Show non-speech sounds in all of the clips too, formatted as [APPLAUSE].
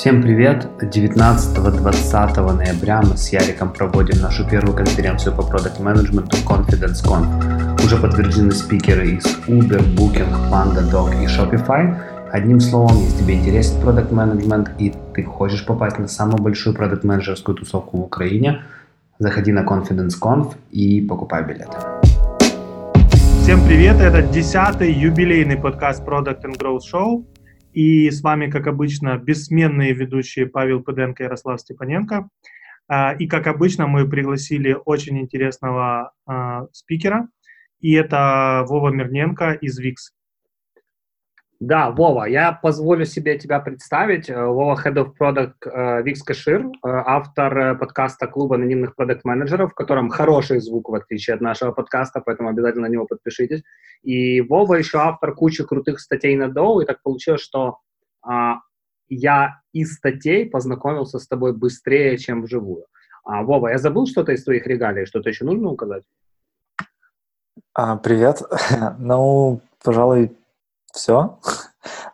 Всем привет! 19-20 ноября мы с Яриком проводим нашу первую конференцию по продукт менеджменту Confidence Conf. Уже подтверждены спикеры из Uber, Booking, PandaDog и Shopify. Одним словом, если тебе интересен продукт менеджмент и ты хочешь попасть на самую большую продукт менеджерскую тусовку в Украине, заходи на Confidence Conf и покупай билеты. Всем привет! Это десятый юбилейный подкаст Product and Growth Show. И с вами, как обычно, бессменные ведущие Павел Пыденко и Ярослав Степаненко. А, и, как обычно, мы пригласили очень интересного а, спикера. И это Вова Мирненко из ВИКС. Да, Вова, я позволю себе тебя представить. Э, Вова, Head of Product э, Викс Кашир, э, автор подкаста клуба анонимных продукт-менеджеров, в котором хороший звук, в отличие от нашего подкаста, поэтому обязательно на него подпишитесь. И Вова еще автор кучи крутых статей на Dow, и так получилось, что а, я из статей познакомился с тобой быстрее, чем вживую. А, Вова, я забыл что-то из твоих регалий, что-то еще нужно указать? А, привет. [LAUGHS] ну, пожалуй, все.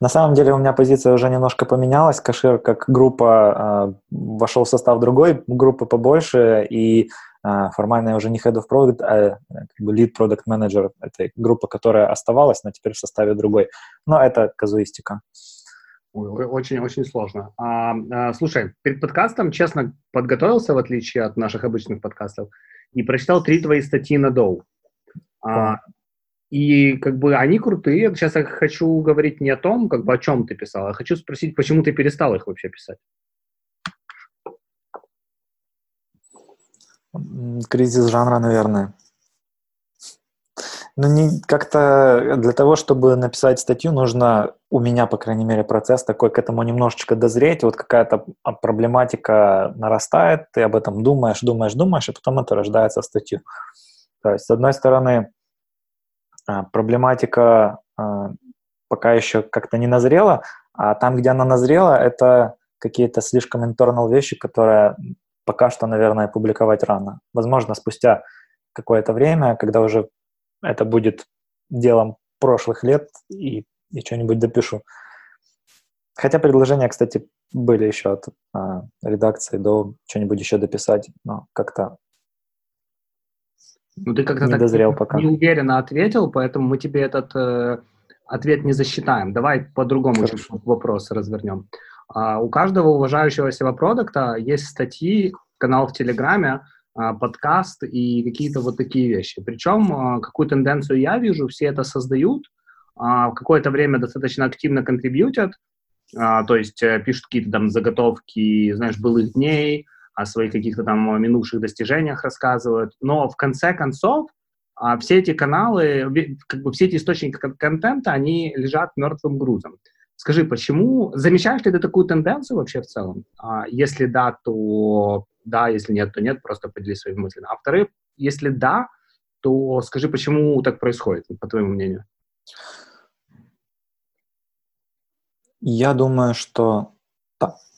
На самом деле у меня позиция уже немножко поменялась. Кашир как группа э, вошел в состав другой группы побольше, и э, формально я уже не head of product, а как бы lead product manager. Это группа, которая оставалась, но теперь в составе другой. Но это казуистика. Очень-очень сложно. А, а, слушай, перед подкастом, честно, подготовился, в отличие от наших обычных подкастов, и прочитал три твои статьи на Dow. А, и как бы они крутые. Сейчас я хочу говорить не о том, как бы о чем ты писал, а хочу спросить, почему ты перестал их вообще писать. Кризис жанра, наверное. Ну, не как-то для того, чтобы написать статью, нужно у меня, по крайней мере, процесс такой к этому немножечко дозреть. Вот какая-то проблематика нарастает, ты об этом думаешь, думаешь, думаешь, и потом это рождается статью. То есть, с одной стороны, а, проблематика а, пока еще как-то не назрела, а там, где она назрела, это какие-то слишком internal вещи, которые пока что, наверное, публиковать рано. Возможно, спустя какое-то время, когда уже это будет делом прошлых лет, и, и что-нибудь допишу. Хотя предложения, кстати, были еще от а, редакции до что-нибудь еще дописать, но как-то ну, ты как-то не дозрел пока. неуверенно ответил, поэтому мы тебе этот э, ответ не засчитаем. Давай по-другому вопрос развернем. А, у каждого уважающего себя продукта есть статьи, канал в Телеграме, а, подкаст и какие-то вот такие вещи. Причем а, какую тенденцию я вижу, все это создают, а, какое-то время достаточно активно контрибьютят, а, то есть а, пишут какие-то там заготовки, знаешь, былых дней, о своих каких-то там минувших достижениях рассказывают, но в конце концов а, все эти каналы, как бы все эти источники контента, они лежат мертвым грузом. Скажи, почему, замечаешь ли ты такую тенденцию вообще в целом? А, если да, то да, если нет, то нет, просто поделись своими мыслями. А вторые, если да, то скажи, почему так происходит, по твоему мнению? Я думаю, что,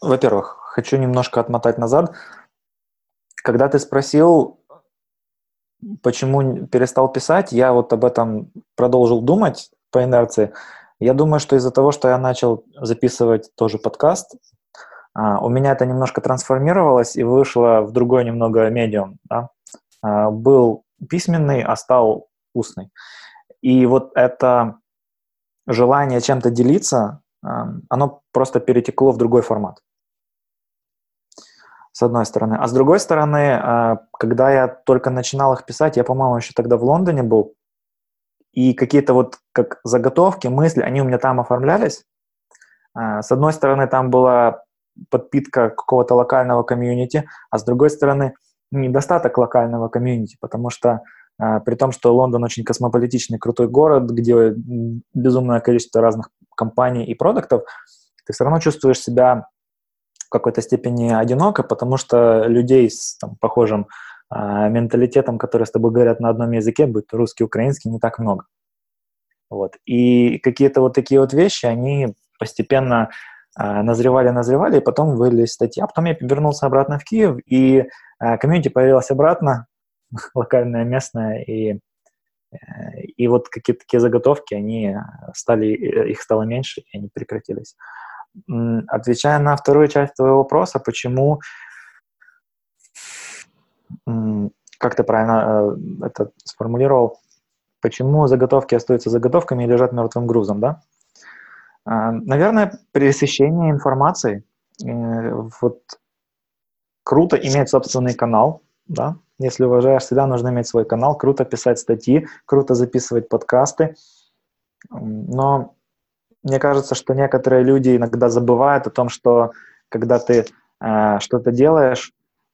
во-первых, хочу немножко отмотать назад. Когда ты спросил, почему перестал писать, я вот об этом продолжил думать по инерции. Я думаю, что из-за того, что я начал записывать тоже подкаст, а, у меня это немножко трансформировалось и вышло в другой немного медиум. Да? А, был письменный, а стал устный. И вот это желание чем-то делиться, оно просто перетекло в другой формат с одной стороны. А с другой стороны, а, когда я только начинал их писать, я, по-моему, еще тогда в Лондоне был, и какие-то вот как заготовки, мысли, они у меня там оформлялись. А, с одной стороны, там была подпитка какого-то локального комьюнити, а с другой стороны, недостаток локального комьюнити, потому что а, при том, что Лондон очень космополитичный, крутой город, где безумное количество разных компаний и продуктов, ты все равно чувствуешь себя в какой-то степени одиноко, потому что людей с там, похожим э, менталитетом, которые с тобой говорят на одном языке, будь то русский, украинский, не так много. Вот. И какие-то вот такие вот вещи, они постепенно э, назревали, назревали, и потом вылились статьи. А потом я вернулся обратно в Киев, и э, комьюнити появилась обратно, [LAUGHS] локальная, местная, и, э, и вот какие-то такие заготовки, они стали, их стало меньше, и они прекратились. Отвечая на вторую часть твоего вопроса, почему, как ты правильно э, это сформулировал, почему заготовки остаются заготовками и лежат мертвым грузом, да? А, наверное, пересыщение информации. Э, вот круто иметь собственный канал, да, если уважаешь себя, нужно иметь свой канал, круто писать статьи, круто записывать подкасты, но мне кажется, что некоторые люди иногда забывают о том, что когда ты э, что-то делаешь,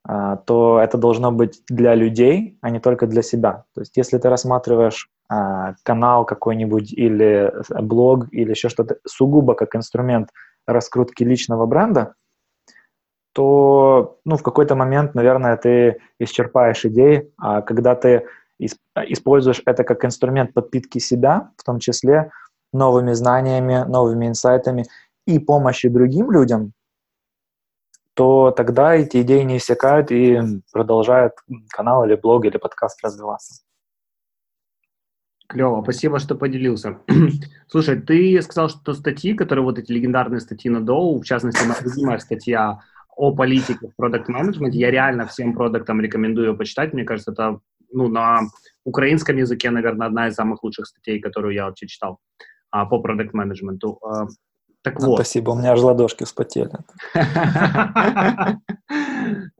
э, то это должно быть для людей, а не только для себя. То есть если ты рассматриваешь э, канал какой-нибудь или блог или еще что-то сугубо как инструмент раскрутки личного бренда, то ну, в какой-то момент, наверное, ты исчерпаешь идеи, а когда ты используешь это как инструмент подпитки себя, в том числе новыми знаниями, новыми инсайтами и помощи другим людям, то тогда эти идеи не иссякают и продолжает канал или блог или подкаст развиваться. Клево, спасибо, что поделился. [CLEARS THROAT] Слушай, ты сказал, что статьи, которые вот эти легендарные статьи на Доу, в частности, моя любимая статья о политике в продукт менеджменте я реально всем продуктам рекомендую ее почитать. Мне кажется, это ну, на украинском языке, наверное, одна из самых лучших статей, которую я вообще читал а, по продукт менеджменту а, Так ну, вот. Спасибо, у меня аж ладошки вспотели. [LAUGHS]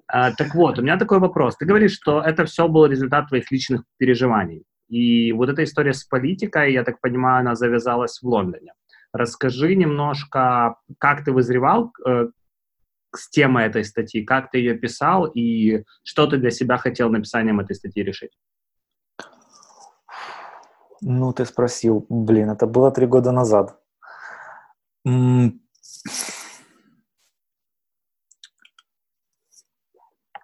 А, так вот, у меня такой вопрос. Ты говоришь, что это все был результат твоих личных переживаний. И вот эта история с политикой, я так понимаю, она завязалась в Лондоне. Расскажи немножко, как ты вызревал э, с темой этой статьи, как ты ее писал и что ты для себя хотел написанием этой статьи решить? Ну, ты спросил, блин, это было три года назад.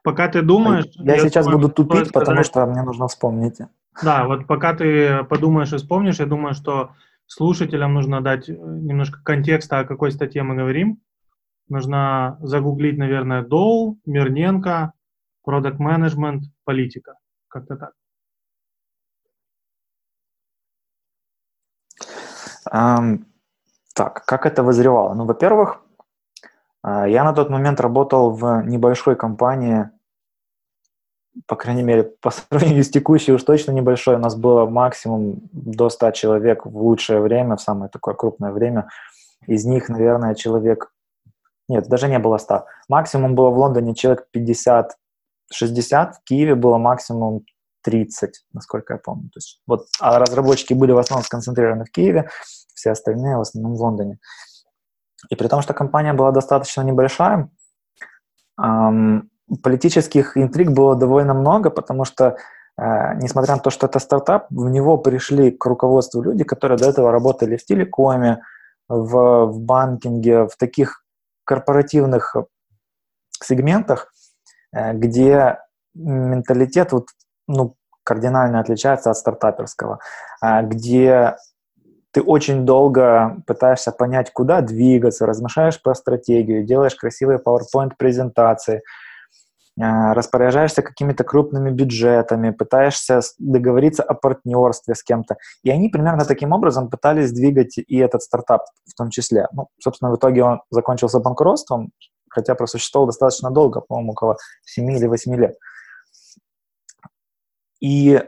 Пока ты думаешь... Я, я сейчас думаю, буду тупить, сказать... потому что мне нужно вспомнить. Да, вот пока ты подумаешь и вспомнишь, я думаю, что слушателям нужно дать э, немножко контекста, о какой статье мы говорим нужно загуглить, наверное, Доу, Мирненко, Product Management, политика. Как-то так. Так, как это вызревало? Ну, во-первых, а, я на тот момент работал в небольшой компании, по крайней мере, [LAUGHS] по сравнению с текущей уж точно небольшой. У нас было максимум до 100 человек в лучшее время, в самое такое крупное время. Из них, наверное, человек нет, даже не было 100. Максимум было в Лондоне человек 50-60, в Киеве было максимум 30, насколько я помню. То есть, вот, а разработчики были в основном сконцентрированы в Киеве, все остальные в основном в Лондоне. И при том, что компания была достаточно небольшая, эм, политических интриг было довольно много, потому что, э, несмотря на то, что это стартап, в него пришли к руководству люди, которые до этого работали в телекоме, в, в банкинге, в таких корпоративных сегментах, э, где менталитет вот, ну, кардинально отличается от стартаперского, а, где ты очень долго пытаешься понять, куда двигаться, размышляешь про стратегию, делаешь красивые PowerPoint-презентации, а, распоряжаешься какими-то крупными бюджетами, пытаешься договориться о партнерстве с кем-то. И они примерно таким образом пытались двигать и этот стартап в том числе. Ну, собственно, в итоге он закончился банкротством, хотя просуществовал достаточно долго, по-моему, около 7 или 8 лет. И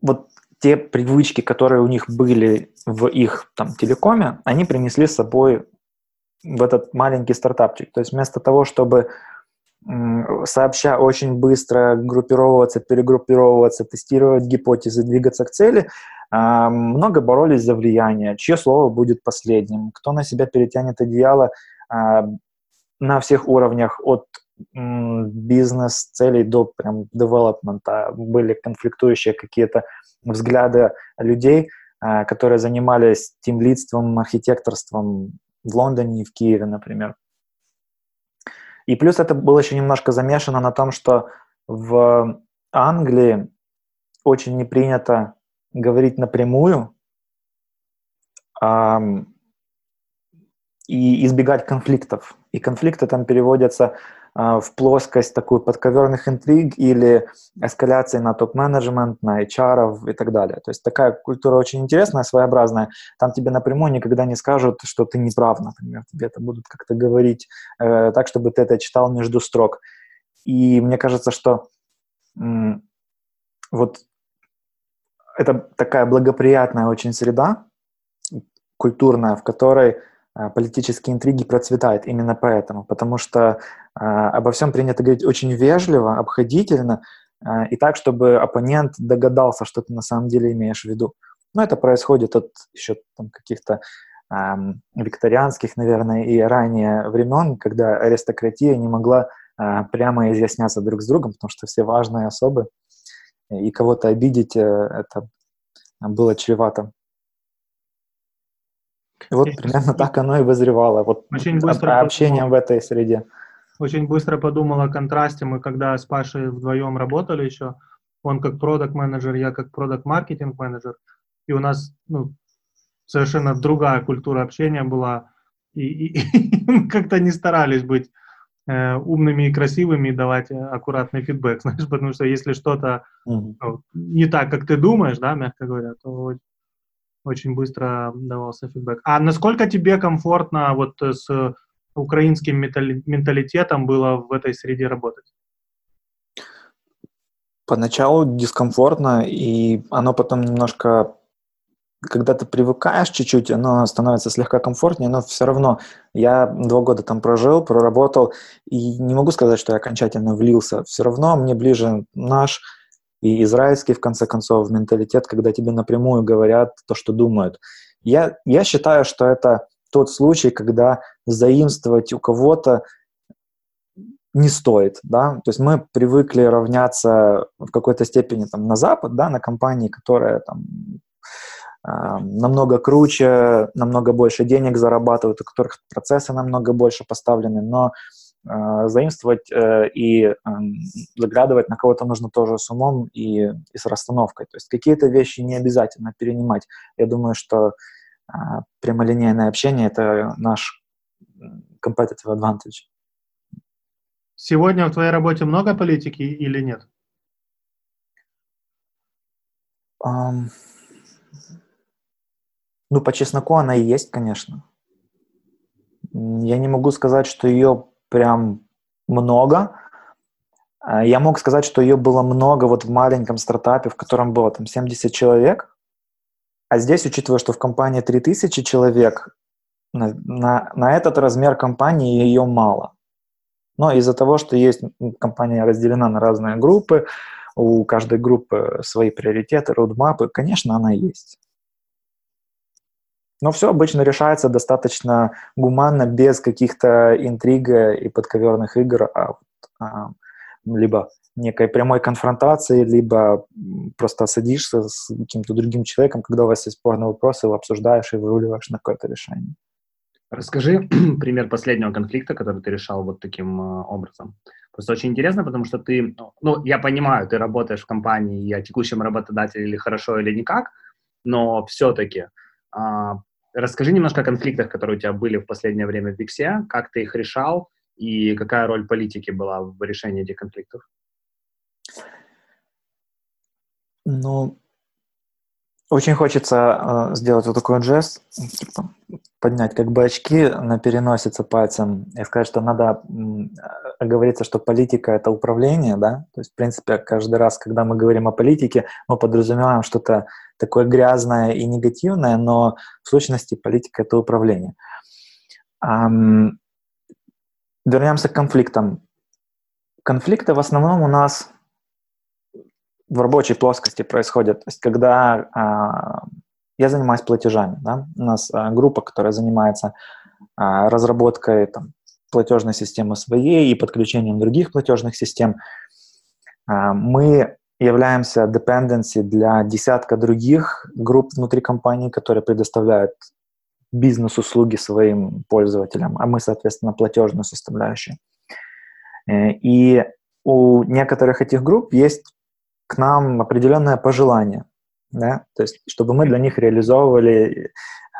вот те привычки, которые у них были в их там, телекоме, они принесли с собой в этот маленький стартапчик. То есть вместо того, чтобы сообща очень быстро группировываться, перегруппировываться, тестировать гипотезы, двигаться к цели, а, много боролись за влияние, чье слово будет последним, кто на себя перетянет одеяло а, на всех уровнях, от бизнес-целей до прям девелопмента. Были конфликтующие какие-то взгляды людей, а, которые занимались тимлидством, архитекторством в Лондоне и в Киеве, например. И плюс это было еще немножко замешано на том, что в Англии очень не принято говорить напрямую эм, и избегать конфликтов. И конфликты там переводятся в плоскость такую подковерных интриг или эскаляции на топ-менеджмент, на HR и так далее. То есть такая культура очень интересная, своеобразная. Там тебе напрямую никогда не скажут, что ты не прав, например. Тебе это будут как-то говорить э, так, чтобы ты это читал между строк. И мне кажется, что м- вот это такая благоприятная очень среда, культурная, в которой а, политические интриги процветают именно поэтому, потому что а, обо всем принято говорить очень вежливо, обходительно, а, и так, чтобы оппонент догадался, что ты на самом деле имеешь в виду. Но это происходит от еще там, каких-то эм, викторианских, наверное, и ранее времен, когда аристократия не могла э, прямо изъясняться друг с другом, потому что все важные особы, и кого-то обидеть э, это было чревато и вот примерно так оно и вызревало. Вот Очень быстро общением в этой среде. Очень быстро подумал о контрасте. Мы когда с Пашей вдвоем работали еще, он как продукт менеджер я как продукт маркетинг менеджер и у нас ну, совершенно другая культура общения была, и, и, [LAUGHS] и мы как-то не старались быть э, умными и красивыми и давать аккуратный фидбэк, [LAUGHS] знаешь, потому что если что-то mm-hmm. ну, не так, как ты думаешь, да, мягко говоря, то очень быстро давался фидбэк. А насколько тебе комфортно вот с украинским менталитетом было в этой среде работать? Поначалу дискомфортно, и оно потом немножко, когда ты привыкаешь чуть-чуть, оно становится слегка комфортнее, но все равно я два года там прожил, проработал, и не могу сказать, что я окончательно влился. Все равно мне ближе наш и израильский, в конце концов, менталитет, когда тебе напрямую говорят то, что думают. Я, я считаю, что это тот случай, когда заимствовать у кого-то не стоит, да, то есть мы привыкли равняться в какой-то степени там на Запад, да, на компании, которые там э, намного круче, намного больше денег зарабатывают, у которых процессы намного больше поставлены, но э, заимствовать э, и э, заглядывать на кого-то нужно тоже с умом и, и с расстановкой. То есть какие-то вещи не обязательно перенимать. Я думаю, что прямолинейное общение — это наш competitive advantage. Сегодня в твоей работе много политики или нет? Um, ну, по чесноку она и есть, конечно. Я не могу сказать, что ее прям много. А, я мог сказать, что ее было много вот в маленьком стартапе, в котором было там 70 человек. А здесь, учитывая, что в компании 3000 человек, на, на, на этот размер компании ее мало. Но из-за того, что есть компания разделена на разные группы, у каждой группы свои приоритеты, роудмапы, конечно, она есть. Но все обычно решается достаточно гуманно, без каких-то интриг и подковерных игр, а, а, либо некой прямой конфронтации, либо просто садишься с каким-то другим человеком, когда у вас есть спорные вопросы, его обсуждаешь и выруливаешь на какое-то решение. Расскажи [CLEARS THROAT] пример последнего конфликта, который ты решал вот таким э, образом. Просто очень интересно, потому что ты, ну, я понимаю, ты работаешь в компании, я текущем работодателе или хорошо, или никак, но все-таки а, Расскажи немножко о конфликтах, которые у тебя были в последнее время в Виксе, как ты их решал и какая роль политики была в решении этих конфликтов? Ну, очень хочется э, сделать вот такой жест, типа, поднять как бы очки на переносице пальцем и сказать, что надо э, говорится, что политика — это управление, да, то есть, в принципе, каждый раз, когда мы говорим о политике, мы подразумеваем что-то такое грязное и негативное, но в сущности политика — это управление. Эм, вернемся к конфликтам. Конфликты в основном у нас в рабочей плоскости происходят. То есть когда э, я занимаюсь платежами, да, у нас э, группа, которая занимается э, разработкой там, платежной системы своей и подключением других платежных систем, э, мы являемся dependency для десятка других групп внутри компании, которые предоставляют бизнес-услуги своим пользователям, а мы, соответственно, платежную составляющую. Э, и у некоторых этих групп есть к нам определенное пожелание, да, то есть чтобы мы для них реализовывали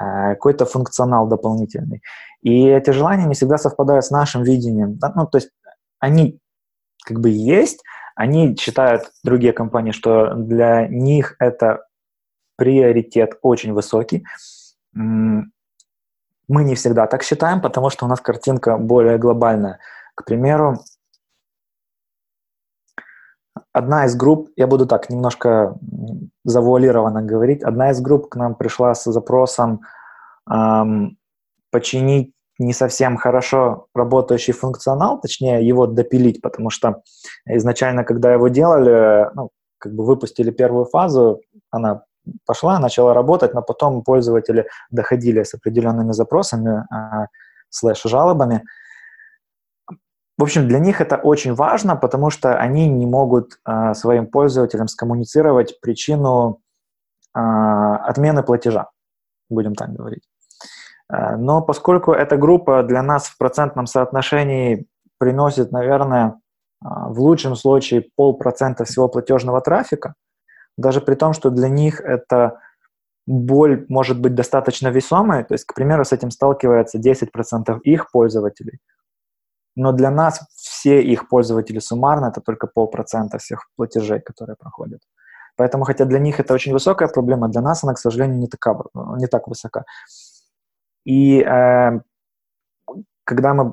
э, какой-то функционал дополнительный. И эти желания не всегда совпадают с нашим видением. Да? Ну, то есть они как бы есть, они считают, другие компании, что для них это приоритет очень высокий. Мы не всегда так считаем, потому что у нас картинка более глобальная. К примеру, одна из групп, я буду так немножко завуалированно говорить, одна из групп к нам пришла с запросом эм, починить не совсем хорошо работающий функционал, точнее его допилить, потому что изначально, когда его делали, ну, как бы выпустили первую фазу, она пошла, начала работать, но потом пользователи доходили с определенными запросами, э, слэш-жалобами. В общем, для них это очень важно, потому что они не могут э, своим пользователям скоммуницировать причину э, отмены платежа, будем так говорить. Э, но поскольку эта группа для нас в процентном соотношении приносит, наверное, в лучшем случае полпроцента всего платежного трафика, даже при том, что для них это боль может быть достаточно весомой, то есть, к примеру, с этим сталкивается 10% их пользователей, но для нас все их пользователи суммарно это только полпроцента всех платежей, которые проходят. Поэтому, хотя для них это очень высокая проблема, для нас она, к сожалению, не, така, не так высока. И э, когда мы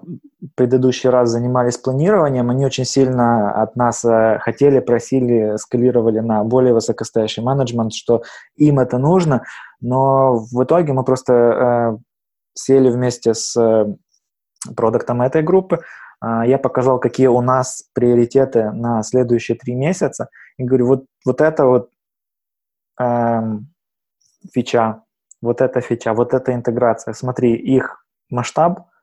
предыдущий раз занимались планированием, они очень сильно от нас э, хотели, просили, скалировали на более высокостоящий менеджмент, что им это нужно, но в итоге мы просто э, сели вместе с э, продуктом этой группы, э, я показал, какие у нас приоритеты на следующие три месяца, и говорю, вот, вот это вот э, фича, вот эта фича, вот эта интеграция, смотри, их масштаб –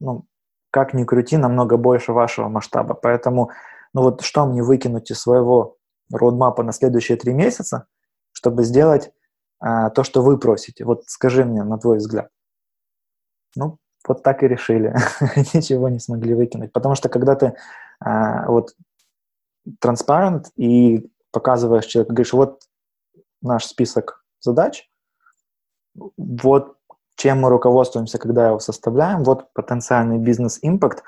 ну, как ни крути, намного больше вашего масштаба. Поэтому, ну вот что мне выкинуть из своего роудмапа на следующие три месяца, чтобы сделать а, то, что вы просите? Вот скажи мне, на твой взгляд. Ну, вот так и решили. [LAUGHS] Ничего не смогли выкинуть. Потому что когда ты а, вот transparent и показываешь человеку, говоришь, вот наш список задач, вот чем мы руководствуемся, когда его составляем, вот потенциальный бизнес-импакт,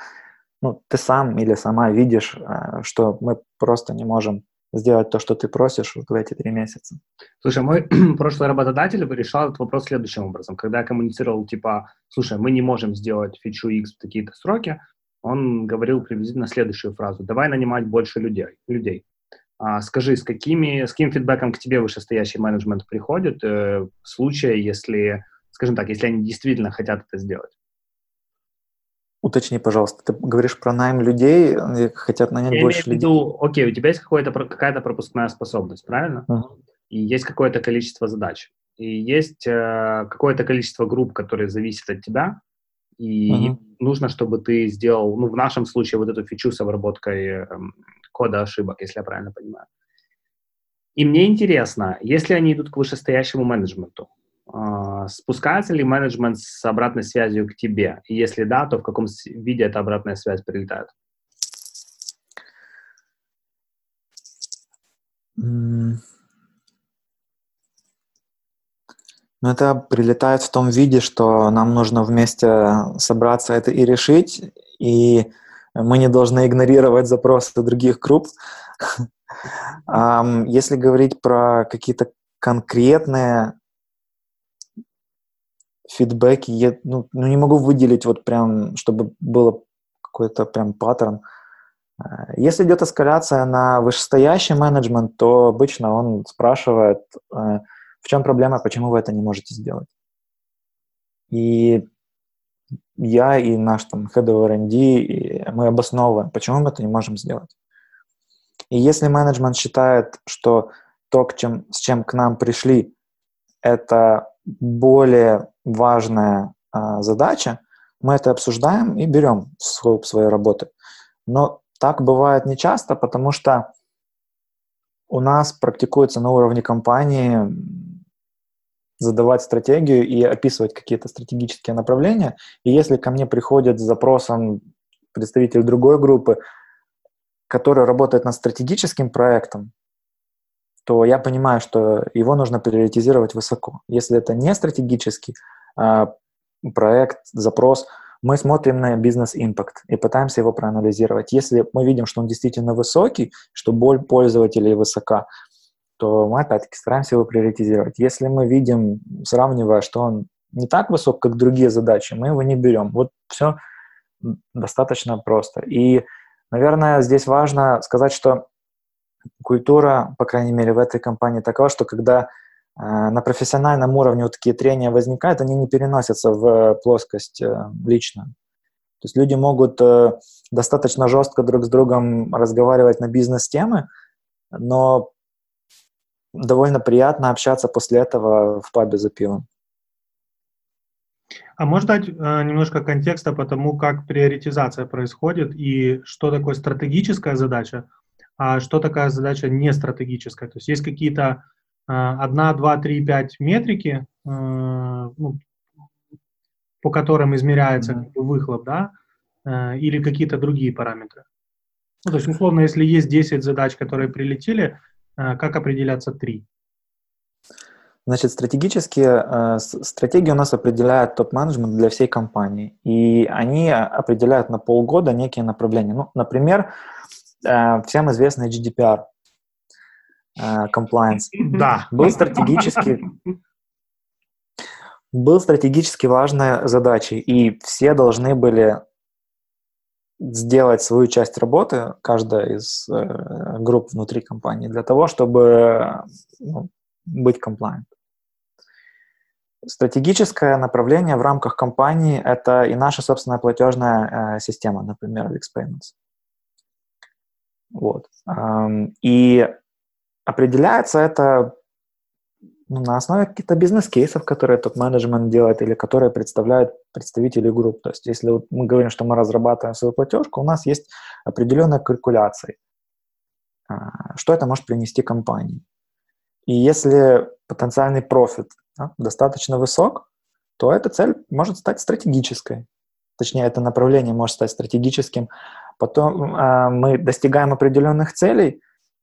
ну, ты сам или сама видишь, э, что мы просто не можем сделать то, что ты просишь в эти три месяца. Слушай, мой [CLEARS THROAT] прошлый работодатель решал этот вопрос следующим образом. Когда я коммуницировал, типа, слушай, мы не можем сделать фичу X в такие-то сроки, он говорил приблизительно следующую фразу. Давай нанимать больше людей. людей. А, скажи, с, какими, с каким фидбэком к тебе вышестоящий менеджмент приходит э, в случае, если скажем так, если они действительно хотят это сделать. Уточни, пожалуйста, ты говоришь про найм людей, хотят нанять Я больше людей? Виду, окей, у тебя есть какая-то пропускная способность, правильно? Uh-huh. И есть какое-то количество задач. И есть э, какое-то количество групп, которые зависят от тебя, и uh-huh. нужно, чтобы ты сделал, ну, в нашем случае, вот эту фичу с обработкой э, кода ошибок, если я правильно понимаю. И мне интересно, если они идут к вышестоящему менеджменту, спускается ли менеджмент с обратной связью к тебе? И если да, то в каком виде эта обратная связь прилетает? Ну, это прилетает в том виде, что нам нужно вместе собраться это и решить, и мы не должны игнорировать запросы других групп. [LAUGHS] Если говорить про какие-то конкретные фидбэки, я ну, ну, не могу выделить вот прям, чтобы было какой-то прям паттерн. Э, если идет эскаляция на вышестоящий менеджмент, то обычно он спрашивает, э, в чем проблема, почему вы это не можете сделать. И я и наш там head of R&D, мы обосновываем, почему мы это не можем сделать. И если менеджмент считает, что то, к чем, с чем к нам пришли, это более важная а, задача, мы это обсуждаем и берем в скоп своей работы. Но так бывает не часто, потому что у нас практикуется на уровне компании задавать стратегию и описывать какие-то стратегические направления. И если ко мне приходит с запросом представитель другой группы, который работает над стратегическим проектом, то я понимаю, что его нужно приоритизировать высоко. Если это не стратегический проект, запрос, мы смотрим на бизнес-импакт и пытаемся его проанализировать. Если мы видим, что он действительно высокий, что боль пользователей высока, то мы опять-таки стараемся его приоритизировать. Если мы видим, сравнивая, что он не так высок, как другие задачи, мы его не берем. Вот все достаточно просто. И, наверное, здесь важно сказать, что культура, по крайней мере, в этой компании такова, что когда на профессиональном уровне вот такие трения возникают, они не переносятся в плоскость э, лично. То есть люди могут э, достаточно жестко друг с другом разговаривать на бизнес-темы, но довольно приятно общаться после этого в пабе за пивом. А можешь дать э, немножко контекста по тому, как приоритизация происходит и что такое стратегическая задача, а что такая задача не стратегическая? То есть есть какие-то э, одна, два, три, пять метрики, э, ну, по которым измеряется как бы, выхлоп, да, э, или какие-то другие параметры? Ну, то есть, условно, если есть 10 задач, которые прилетели, э, как определяться 3? Значит, стратегические э, стратегии у нас определяет топ-менеджмент для всей компании. И они определяют на полгода некие направления. Ну, например, э, всем известный GDPR, compliance. Да. Был стратегически, был стратегически важной задачей, и все должны были сделать свою часть работы, каждая из э, групп внутри компании, для того, чтобы ну, быть compliant. Стратегическое направление в рамках компании – это и наша собственная платежная э, система, например, Wix Payments. Вот. Эм, и определяется это ну, на основе каких-то бизнес-кейсов, которые топ-менеджмент делает или которые представляют представители групп. То есть если вот мы говорим, что мы разрабатываем свою платежку, у нас есть определенная калькуляция, э, что это может принести компании. И если потенциальный профит да, достаточно высок, то эта цель может стать стратегической. Точнее, это направление может стать стратегическим. Потом э, мы достигаем определенных целей,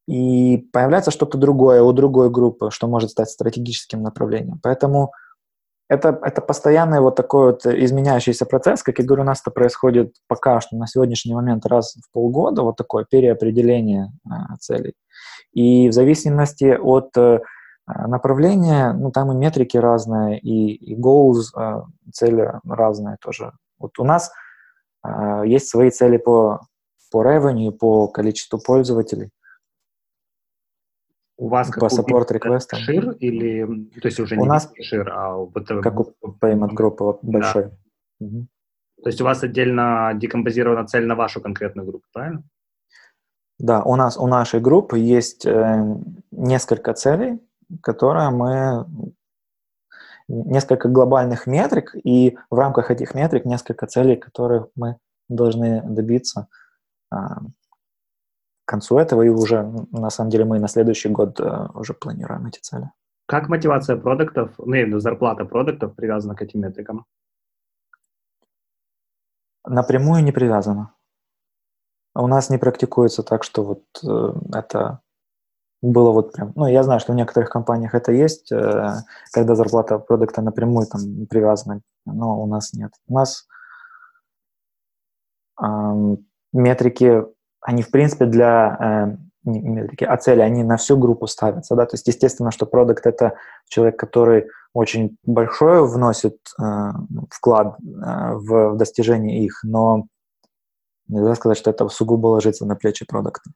и появляется что-то другое у другой группы, что может стать стратегическим направлением. Поэтому это, это постоянный вот такой вот изменяющийся процесс. Как я говорю, у нас это происходит пока что на сегодняшний момент раз в полгода, вот такое переопределение э, целей. И в зависимости от э, направления, ну, там и метрики разные, и, и goals, э, цели разные тоже. Вот у нас э, есть свои цели по, по revenue, по количеству пользователей. У вас по support реквестам. Шир или, то есть уже у не нас шир, а вот как у payment группы большой. Да. Угу. То есть у вас отдельно декомпозирована цель на вашу конкретную группу, правильно? Да, у нас у нашей группы есть э, несколько целей, которые мы несколько глобальных метрик, и в рамках этих метрик несколько целей, которых мы должны добиться к концу этого, и уже, на самом деле, мы на следующий год а, уже планируем эти цели. Как мотивация продуктов, ну, виду зарплата продуктов привязана к этим метрикам? Напрямую не привязана. У нас не практикуется так, что вот э, это было вот прям, ну, я знаю, что в некоторых компаниях это есть, э, когда зарплата продукта напрямую там привязана, но у нас нет. У нас э, метрики, они в принципе для э, метрики, а цели, они на всю группу ставятся, да, то есть естественно, что продукт это человек, который очень большое вносит э, вклад э, в, в достижение их, но нельзя сказать, что это сугубо ложится на плечи продукта.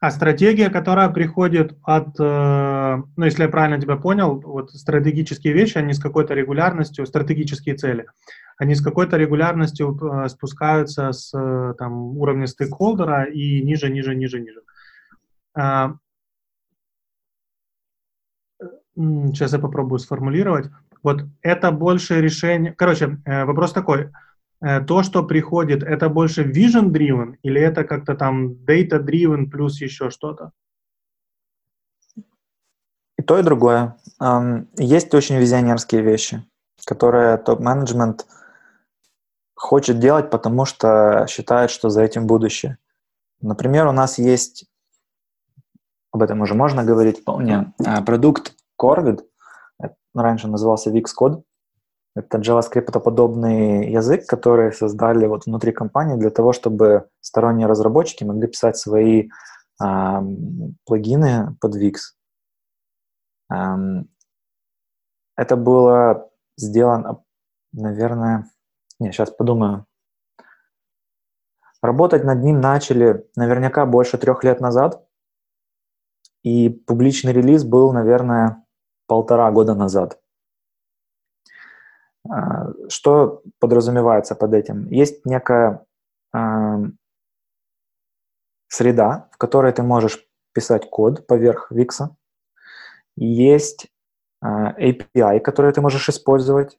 А стратегия, которая приходит от, э, ну, если я правильно тебя понял, вот стратегические вещи, они с какой-то регулярностью, стратегические цели, они с какой-то регулярностью э, спускаются с э, там, уровня стейкхолдера и ниже, ниже, ниже, ниже. А, сейчас я попробую сформулировать. Вот это больше решение... Короче, вопрос такой – то, что приходит, это больше vision-driven или это как-то там data-driven плюс еще что-то? И то, и другое. Есть очень визионерские вещи, которые топ-менеджмент хочет делать, потому что считает, что за этим будущее. Например, у нас есть, об этом уже можно говорить вполне, а, продукт Corvid, раньше назывался VixCode, Это JavaScript-подобный язык, который создали вот внутри компании для того, чтобы сторонние разработчики могли писать свои э, плагины под Wix. Эм, это было сделано, наверное... Не, сейчас подумаю. Работать над ним начали наверняка больше трех лет назад, и публичный релиз был, наверное, полтора года назад. А, что подразумевается под этим? Есть некая э, среда, в которой ты можешь писать код поверх Wix. Есть э, API, который ты можешь использовать.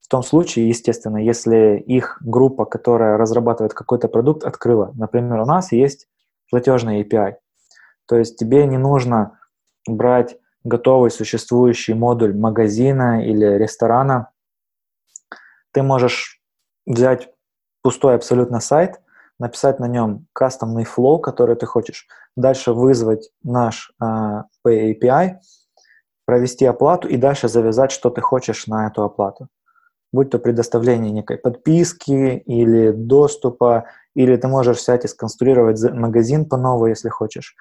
В том случае, естественно, если их группа, которая разрабатывает какой-то продукт, открыла. Например, у нас есть платежный API. То есть тебе не нужно брать готовый существующий модуль магазина или ресторана. Ты можешь взять пустой абсолютно сайт, написать на нем кастомный флоу, который ты хочешь, дальше вызвать наш э, Pay API, провести оплату и дальше завязать, что ты хочешь на эту оплату. Будь то предоставление некой подписки или доступа, или ты можешь взять и сконструировать магазин по новой, если хочешь.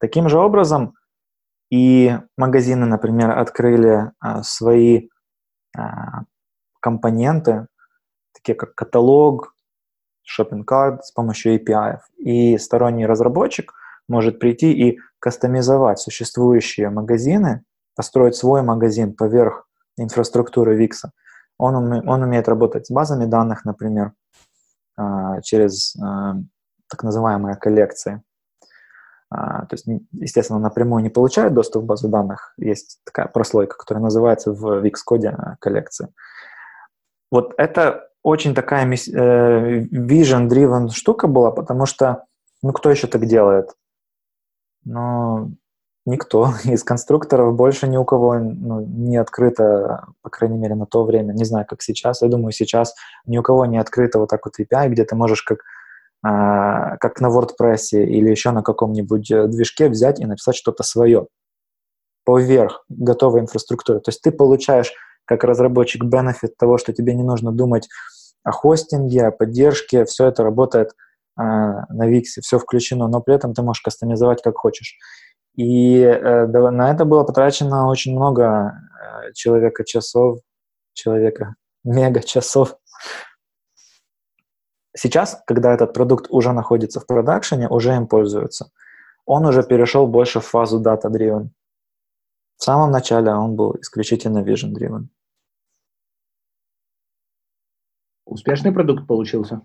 Таким же образом, и магазины, например, открыли а, свои а, компоненты, такие как каталог, шопинг-карт с помощью API. И сторонний разработчик может прийти и кастомизовать существующие магазины, построить свой магазин поверх инфраструктуры Wix. Он, уме, он умеет работать с базами данных, например, а, через а, так называемые коллекции. А, то есть, естественно, напрямую не получает доступ в базу данных. Есть такая прослойка, которая называется в Wix-коде коллекции. Вот это очень такая э, vision-driven штука была, потому что, ну, кто еще так делает? Ну, никто. [LAUGHS] Из конструкторов больше ни у кого ну, не открыто, по крайней мере, на то время. Не знаю, как сейчас. Я думаю, сейчас ни у кого не открыто вот так вот API, где ты можешь как а, как на WordPress или еще на каком-нибудь э, движке взять и написать что-то свое поверх готовой инфраструктуры. То есть ты получаешь как разработчик бенефит того, что тебе не нужно думать о хостинге, о поддержке, все это работает э, на Wix, все включено, но при этом ты можешь кастомизовать как хочешь. И э, на это было потрачено очень много э, человека часов, человека мега часов Сейчас, когда этот продукт уже находится в продакшене, уже им пользуются, он уже перешел больше в фазу data-driven. В самом начале он был исключительно vision-driven. Успешный продукт получился?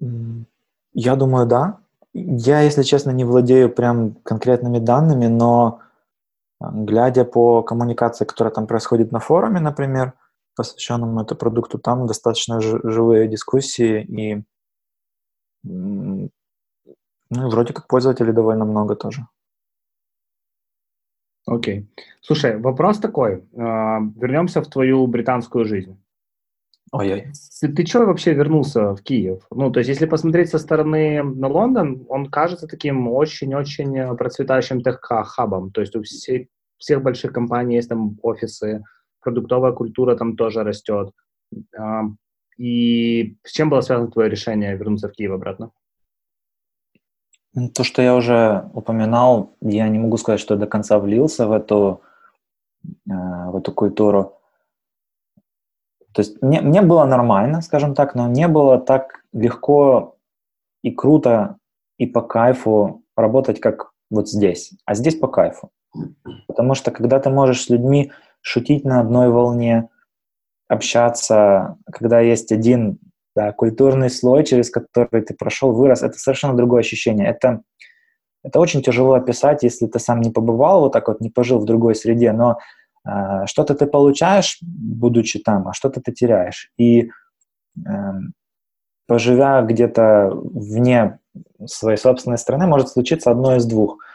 Я думаю, да. Я, если честно, не владею прям конкретными данными, но глядя по коммуникации, которая там происходит на форуме, например, посвященному этому продукту, там достаточно живые дискуссии, и ну, вроде как пользователей довольно много тоже. Окей. Слушай, вопрос такой. А, вернемся в твою британскую жизнь. Ой-ой. Ты, ты что вообще вернулся в Киев? Ну, то есть, если посмотреть со стороны на Лондон, он кажется таким очень-очень процветающим тех-хабом. То есть у всей, всех больших компаний есть там офисы, продуктовая культура там тоже растет. А, и с чем было связано твое решение вернуться в Киев обратно? То, что я уже упоминал, я не могу сказать, что до конца влился в эту, э, в эту культуру. То есть мне, мне было нормально, скажем так, но не было так легко и круто и по кайфу работать, как вот здесь. А здесь по кайфу. Потому что когда ты можешь с людьми шутить на одной волне, общаться, когда есть один да, культурный слой, через который ты прошел, вырос, это совершенно другое ощущение. Это, это очень тяжело описать, если ты сам не побывал вот так вот, не пожил в другой среде, но э, что-то ты получаешь, будучи там, а что-то ты теряешь. И э, поживя где-то вне своей собственной страны, может случиться одно из двух –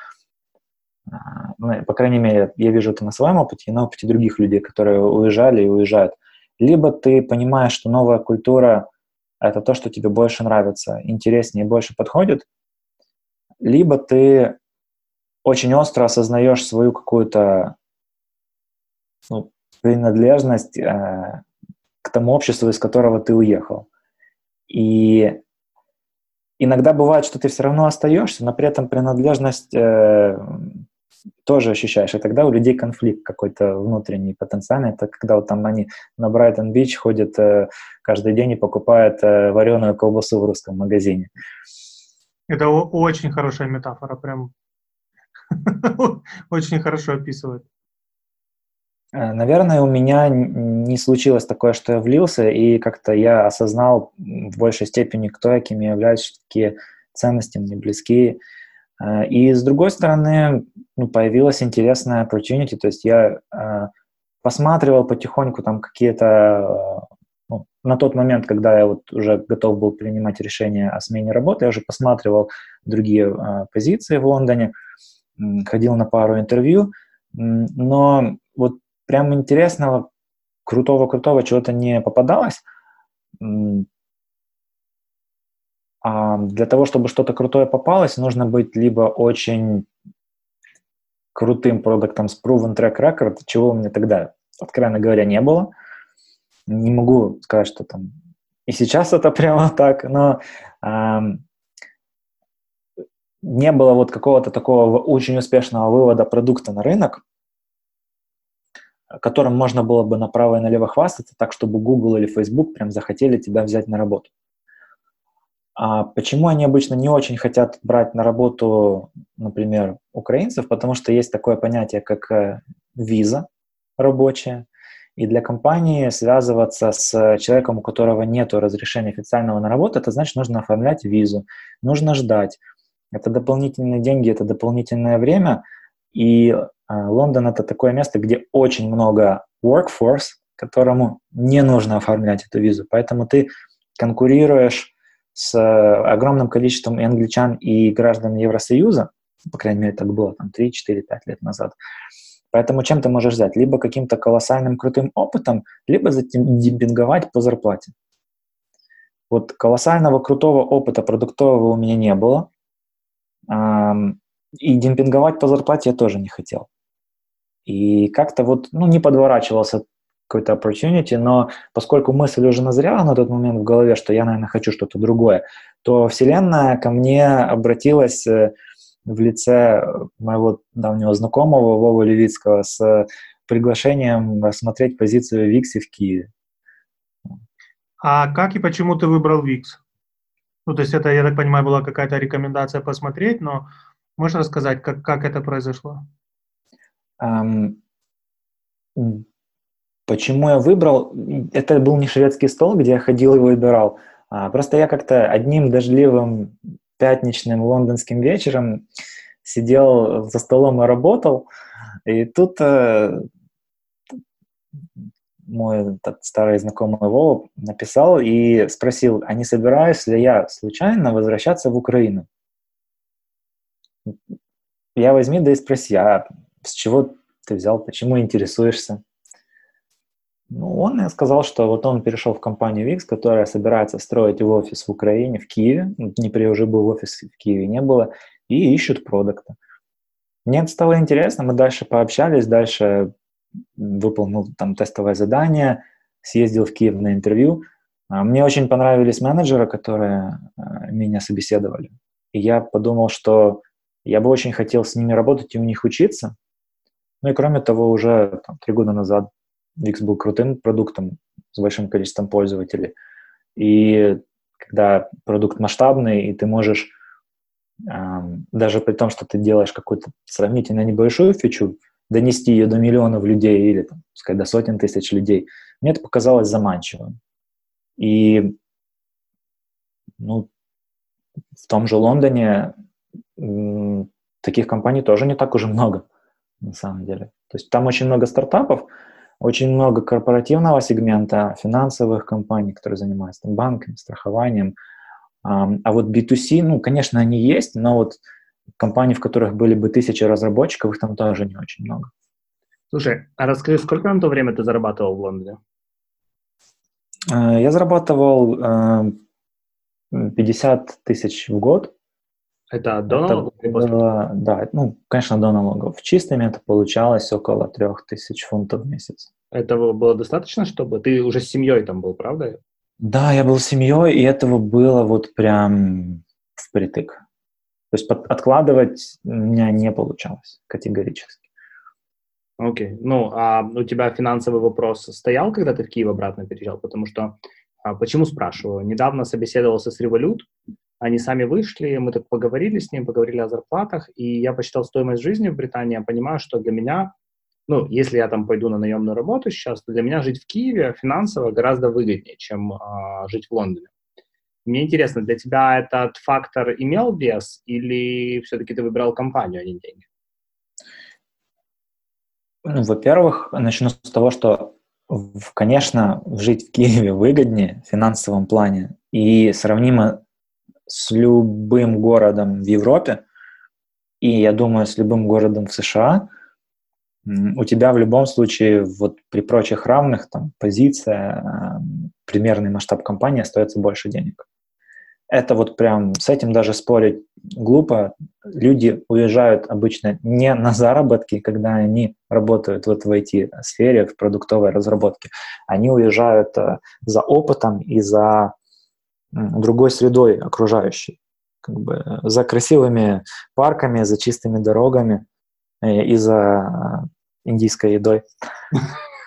а, ну, по крайней мере, я вижу это на своем опыте и на опыте других людей, которые уезжали и уезжают. Либо ты понимаешь, что новая культура — это то, что тебе больше нравится, интереснее больше подходит, либо ты очень остро осознаешь свою какую-то ну, принадлежность э, к тому обществу, из которого ты уехал. И иногда бывает, что ты все равно остаешься, но при этом принадлежность э, тоже ощущаешь. И тогда у людей конфликт какой-то внутренний, потенциальный. Это когда вот там они на Брайтон-Бич ходят э, каждый день и покупают э, вареную колбасу в русском магазине. Это очень хорошая метафора, прям [LAUGHS] очень хорошо описывает. Э, наверное, у меня не случилось такое, что я влился, и как-то я осознал в большей степени, кто я, кем я являюсь, какие ценности мне близкие. Э, и с другой стороны, ну, появилась интересная opportunity, то есть я э, посматривал потихоньку там какие-то ну, на тот момент, когда я вот уже готов был принимать решение о смене работы, я уже посматривал другие э, позиции в Лондоне, ходил на пару интервью, но вот прям интересного, крутого-крутого чего-то не попадалось. А для того, чтобы что-то крутое попалось, нужно быть либо очень крутым продуктом с proven track record, чего у меня тогда, откровенно говоря, не было. Не могу сказать, что там и сейчас это [LAUGHS] прямо так, но эм, не было вот какого-то такого очень успешного вывода продукта на рынок, которым можно было бы направо и налево хвастаться, так, чтобы Google или Facebook прям захотели тебя взять на работу. А почему они обычно не очень хотят брать на работу, например, украинцев? Потому что есть такое понятие, как э, виза рабочая, и для компании связываться с человеком, у которого нет разрешения официального на работу, это значит, нужно оформлять визу, нужно ждать. Это дополнительные деньги, это дополнительное время, и а, Лондон — это такое место, где очень много workforce, которому не нужно оформлять эту визу. Поэтому ты конкурируешь с огромным количеством и англичан, и граждан Евросоюза, по крайней мере, так было там 3, 4, 5 лет назад. Поэтому чем ты можешь взять? Либо каким-то колоссальным крутым опытом, либо затем демпинговать по зарплате. Вот колоссального крутого опыта продуктового у меня не было. И демпинговать по зарплате я тоже не хотел. И как-то вот, ну, не подворачивался какой-то opportunity, но поскольку мысль уже назрела на тот момент в голове, что я, наверное, хочу что-то другое, то Вселенная ко мне обратилась э, в лице моего давнего знакомого Вова Левицкого с приглашением рассмотреть позицию Викси в Киеве. А как и почему ты выбрал Викс? Ну, то есть это, я так понимаю, была какая-то рекомендация посмотреть, но можешь рассказать, как, как это произошло? Um, почему я выбрал? Это был не шведский стол, где я ходил и выбирал. А, просто я как-то одним дождливым пятничным лондонским вечером сидел за столом и работал, и тут э, мой старый знакомый Вова написал и спросил, а не собираюсь ли я случайно возвращаться в Украину? Я возьми, да и спроси, а с чего ты взял, почему интересуешься? Ну, он сказал, что вот он перешел в компанию Wix, которая собирается строить его офис в Украине, в Киеве. Днепре уже был офис, в Киеве не было. И ищут продукта. Мне это стало интересно, мы дальше пообщались, дальше выполнил там тестовое задание, съездил в Киев на интервью. А, мне очень понравились менеджеры, которые а, меня собеседовали. И я подумал, что я бы очень хотел с ними работать и у них учиться. Ну и кроме того, уже там, три года назад Wix был крутым продуктом с большим количеством пользователей. И когда продукт масштабный, и ты можешь даже при том, что ты делаешь какую-то сравнительно небольшую фичу, донести ее до миллионов людей или, там, пускай, до сотен тысяч людей, мне это показалось заманчивым. И ну, в том же Лондоне таких компаний тоже не так уже много, на самом деле. То есть там очень много стартапов, очень много корпоративного сегмента, финансовых компаний, которые занимаются там, банками, страхованием. А вот B2C, ну, конечно, они есть, но вот компаний, в которых были бы тысячи разработчиков, их там тоже не очень много. Слушай, а расскажи, сколько на то время ты зарабатывал в Лондоне? Э, я зарабатывал 50 э, тысяч в год. Это до налогов? Это было, да, ну, конечно, до налогов. Чистыми это получалось около трех тысяч фунтов в месяц. Этого было достаточно, чтобы... Ты уже с семьей там был, правда? Да, я был с семьей, и этого было вот прям впритык. То есть под, откладывать у меня не получалось категорически. Окей. Okay. Ну, а у тебя финансовый вопрос стоял, когда ты в Киев обратно переезжал? Потому что, а, почему спрашиваю? Недавно собеседовался с Revolut, они сами вышли, мы так поговорили с ним, поговорили о зарплатах, и я посчитал стоимость жизни в Британии, я понимаю, что для меня, ну, если я там пойду на наемную работу сейчас, то для меня жить в Киеве финансово гораздо выгоднее, чем а, жить в Лондоне. Мне интересно, для тебя этот фактор имел вес, или все-таки ты выбирал компанию, а не деньги? Ну, во-первых, начну с того, что, конечно, жить в Киеве выгоднее в финансовом плане и сравнимо с любым городом в Европе, и, я думаю, с любым городом в США, у тебя в любом случае, вот при прочих равных, там, позиция, примерный масштаб компании остается больше денег. Это вот прям, с этим даже спорить глупо. Люди уезжают обычно не на заработки, когда они работают вот в IT-сфере, в продуктовой разработке. Они уезжают э, за опытом и за другой средой окружающей, как бы э, за красивыми парками, за чистыми дорогами э, и за индийской едой.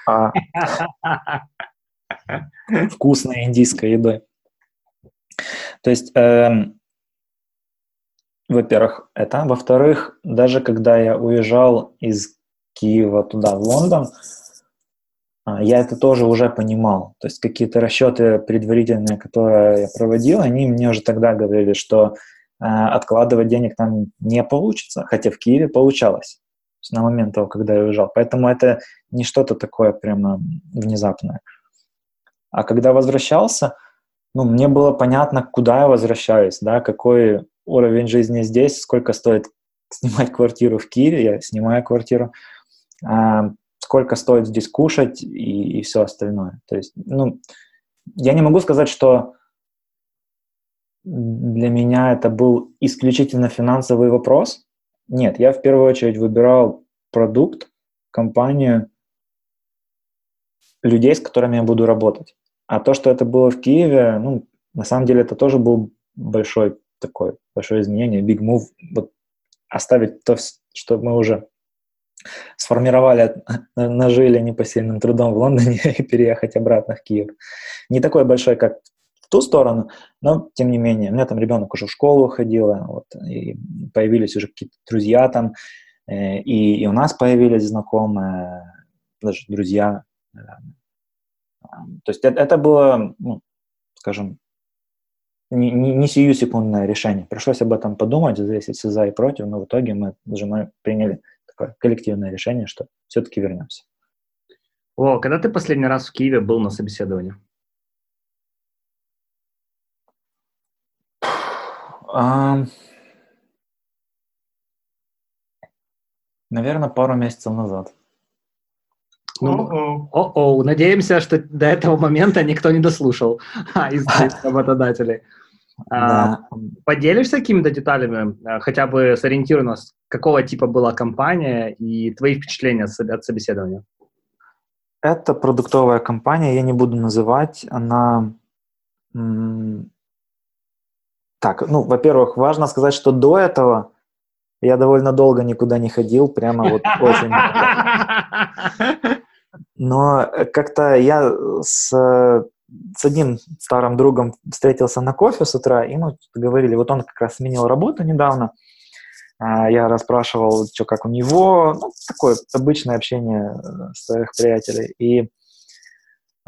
А, вкусной индийской едой. То есть, э, во-первых, это. Во-вторых, даже когда я уезжал из Киева туда, в Лондон, я это тоже уже понимал. То есть какие-то расчеты предварительные, которые я проводил, они мне уже тогда говорили, что э, откладывать денег там не получится, хотя в Киеве получалось на момент того, когда я уезжал. Поэтому это не что-то такое прямо внезапное. А когда возвращался, ну, мне было понятно, куда я возвращаюсь, да, какой уровень жизни здесь, сколько стоит снимать квартиру в Киеве, я снимаю квартиру, а, сколько стоит здесь кушать и, и все остальное. То есть, ну, я не могу сказать, что для меня это был исключительно финансовый вопрос. Нет, я в первую очередь выбирал продукт, компанию, людей, с которыми я буду работать. А то, что это было в Киеве, ну, на самом деле это тоже был большой такой, большое изменение, big move, вот оставить то, что мы уже сформировали, нажили непосильным трудом в Лондоне [LAUGHS] и переехать обратно в Киев. Не такой большой, как в ту сторону, но тем не менее. У меня там ребенок уже в школу ходил, вот, и появились уже какие-то друзья там, э, и, и у нас появились знакомые, даже друзья. То есть это, это было, ну, скажем, не, не, не сию секундное решение. Пришлось об этом подумать, взвесить все за и против, но в итоге мы с женой приняли такое коллективное решение, что все-таки вернемся. О, когда ты последний раз в Киеве был на собеседовании? Um, наверное, пару месяцев назад. Ну, о-о, надеемся, что до этого момента никто не дослушал [LAUGHS] из [LAUGHS] работодателей. Да. А, поделишься какими-то деталями, а, хотя бы сориентируй нас, какого типа была компания и твои впечатления от собеседования? Это продуктовая компания, я не буду называть, она... Так, ну, во-первых, важно сказать, что до этого я довольно долго никуда не ходил, прямо вот очень. [LAUGHS] Но как-то я с с одним старым другом встретился на кофе с утра, и мы говорили, вот он как раз сменил работу недавно, а, я расспрашивал, что как у него, ну, такое обычное общение э, своих приятелей, и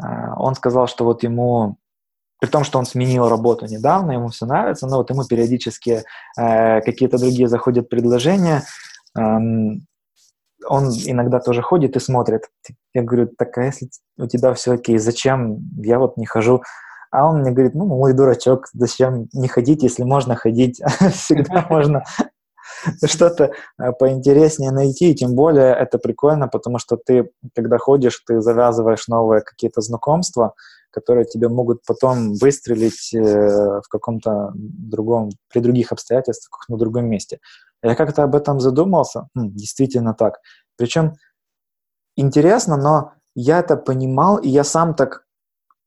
а, он сказал, что вот ему, при том, что он сменил работу недавно, ему все нравится, но вот ему периодически э, какие-то другие заходят предложения, он иногда тоже ходит и смотрит. Я говорю, так а если у тебя все окей, зачем я вот не хожу? А он мне говорит, ну, мой дурачок, зачем не ходить, если можно ходить? [LAUGHS] Всегда можно [LAUGHS] что-то э, поинтереснее найти, и тем более это прикольно, потому что ты, когда ходишь, ты завязываешь новые какие-то знакомства, которые тебе могут потом выстрелить э, в каком-то другом, при других обстоятельствах, на другом месте. Я как-то об этом задумался, хм, действительно так. Причем интересно, но я это понимал, и я сам так,